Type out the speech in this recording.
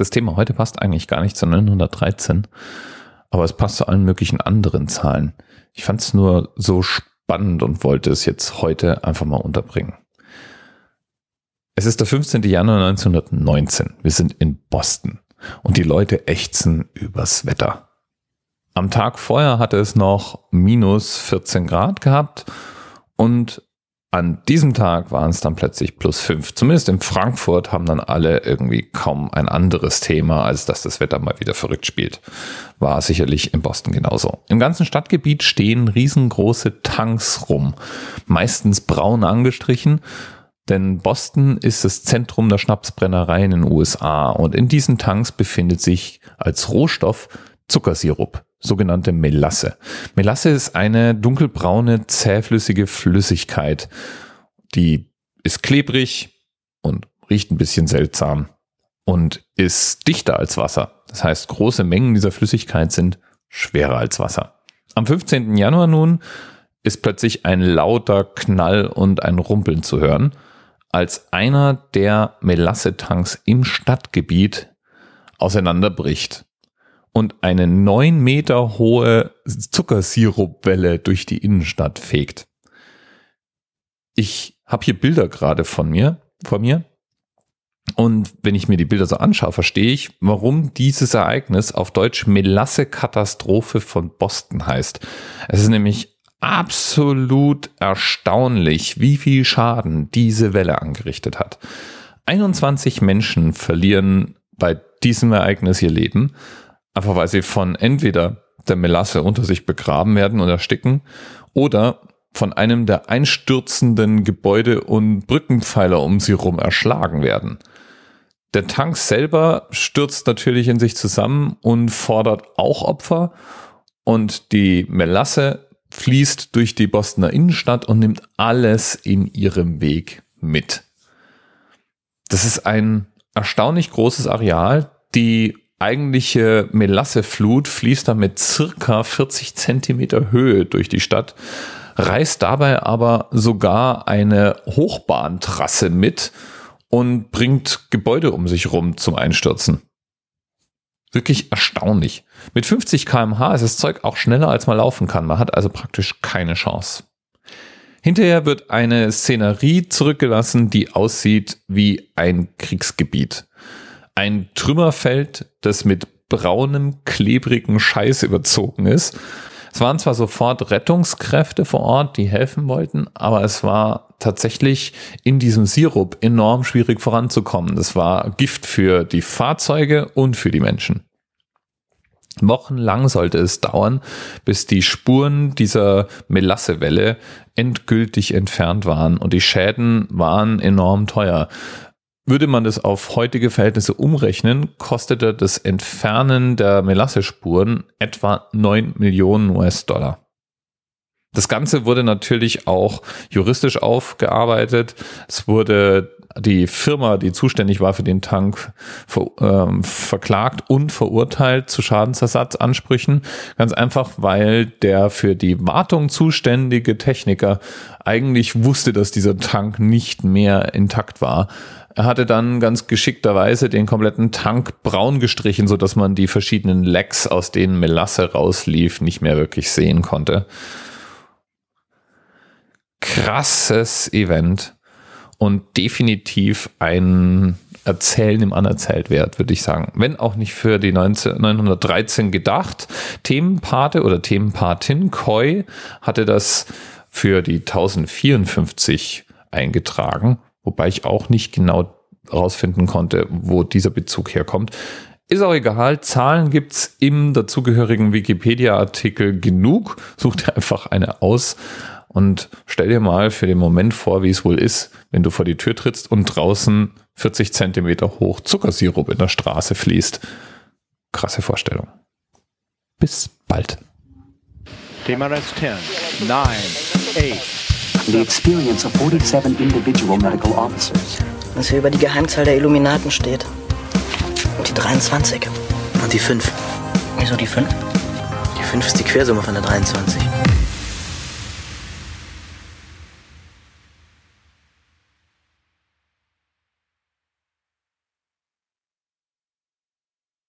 Das Thema heute passt eigentlich gar nicht zu 913, aber es passt zu allen möglichen anderen Zahlen. Ich fand es nur so spannend und wollte es jetzt heute einfach mal unterbringen. Es ist der 15. Januar 1919. Wir sind in Boston und die Leute ächzen übers Wetter. Am Tag vorher hatte es noch minus 14 Grad gehabt und an diesem Tag waren es dann plötzlich plus 5. Zumindest in Frankfurt haben dann alle irgendwie kaum ein anderes Thema, als dass das Wetter mal wieder verrückt spielt. War sicherlich in Boston genauso. Im ganzen Stadtgebiet stehen riesengroße Tanks rum, meistens braun angestrichen denn Boston ist das Zentrum der Schnapsbrennerei in den USA und in diesen Tanks befindet sich als Rohstoff Zuckersirup, sogenannte Melasse. Melasse ist eine dunkelbraune, zähflüssige Flüssigkeit. Die ist klebrig und riecht ein bisschen seltsam und ist dichter als Wasser. Das heißt, große Mengen dieser Flüssigkeit sind schwerer als Wasser. Am 15. Januar nun ist plötzlich ein lauter Knall und ein Rumpeln zu hören als einer der Melassetanks im Stadtgebiet auseinanderbricht und eine neun Meter hohe Zuckersirupwelle durch die Innenstadt fegt. Ich habe hier Bilder gerade von mir, von mir. Und wenn ich mir die Bilder so anschaue, verstehe ich, warum dieses Ereignis auf Deutsch Melasse-Katastrophe von Boston heißt. Es ist nämlich absolut erstaunlich, wie viel Schaden diese Welle angerichtet hat. 21 Menschen verlieren bei diesem Ereignis ihr Leben, einfach weil sie von entweder der Melasse unter sich begraben werden und ersticken oder von einem der einstürzenden Gebäude und Brückenpfeiler um sie rum erschlagen werden. Der Tank selber stürzt natürlich in sich zusammen und fordert auch Opfer und die Melasse fließt durch die Bostoner Innenstadt und nimmt alles in ihrem Weg mit. Das ist ein erstaunlich großes Areal. Die eigentliche Melasseflut fließt da mit circa 40 Zentimeter Höhe durch die Stadt, reißt dabei aber sogar eine Hochbahntrasse mit und bringt Gebäude um sich rum zum Einstürzen. Wirklich erstaunlich. Mit 50 kmh ist das Zeug auch schneller, als man laufen kann. Man hat also praktisch keine Chance. Hinterher wird eine Szenerie zurückgelassen, die aussieht wie ein Kriegsgebiet. Ein Trümmerfeld, das mit braunem, klebrigen Scheiß überzogen ist. Es waren zwar sofort Rettungskräfte vor Ort, die helfen wollten, aber es war tatsächlich in diesem Sirup enorm schwierig voranzukommen. Das war Gift für die Fahrzeuge und für die Menschen. Wochenlang sollte es dauern, bis die Spuren dieser Melassewelle endgültig entfernt waren und die Schäden waren enorm teuer. Würde man das auf heutige Verhältnisse umrechnen, kostete das Entfernen der Melassespuren etwa 9 Millionen US-Dollar. Das Ganze wurde natürlich auch juristisch aufgearbeitet. Es wurde die Firma, die zuständig war für den Tank, ver, ähm, verklagt und verurteilt zu Schadensersatzansprüchen. Ganz einfach, weil der für die Wartung zuständige Techniker eigentlich wusste, dass dieser Tank nicht mehr intakt war. Er hatte dann ganz geschickterweise den kompletten Tank braun gestrichen, so dass man die verschiedenen Lecks, aus denen Melasse rauslief, nicht mehr wirklich sehen konnte krasses Event und definitiv ein Erzählen im Anerzählt-Wert, würde ich sagen. Wenn auch nicht für die 19, 913 gedacht. Themenpate oder Themenpatin Koi hatte das für die 1054 eingetragen, wobei ich auch nicht genau rausfinden konnte, wo dieser Bezug herkommt. Ist auch egal, Zahlen gibt's im dazugehörigen Wikipedia-Artikel genug. Such dir einfach eine aus. Und stell dir mal für den Moment vor, wie es wohl ist, wenn du vor die Tür trittst und draußen 40 Zentimeter hoch Zuckersirup in der Straße fließt. Krasse Vorstellung. Bis bald. TMRS 10, 9, 8. The experience of 47 individual medical officers. Was hier über die Geheimzahl der Illuminaten steht. Und die 23. Und die 5. Wieso die 5? Die 5 ist die Quersumme von der 23.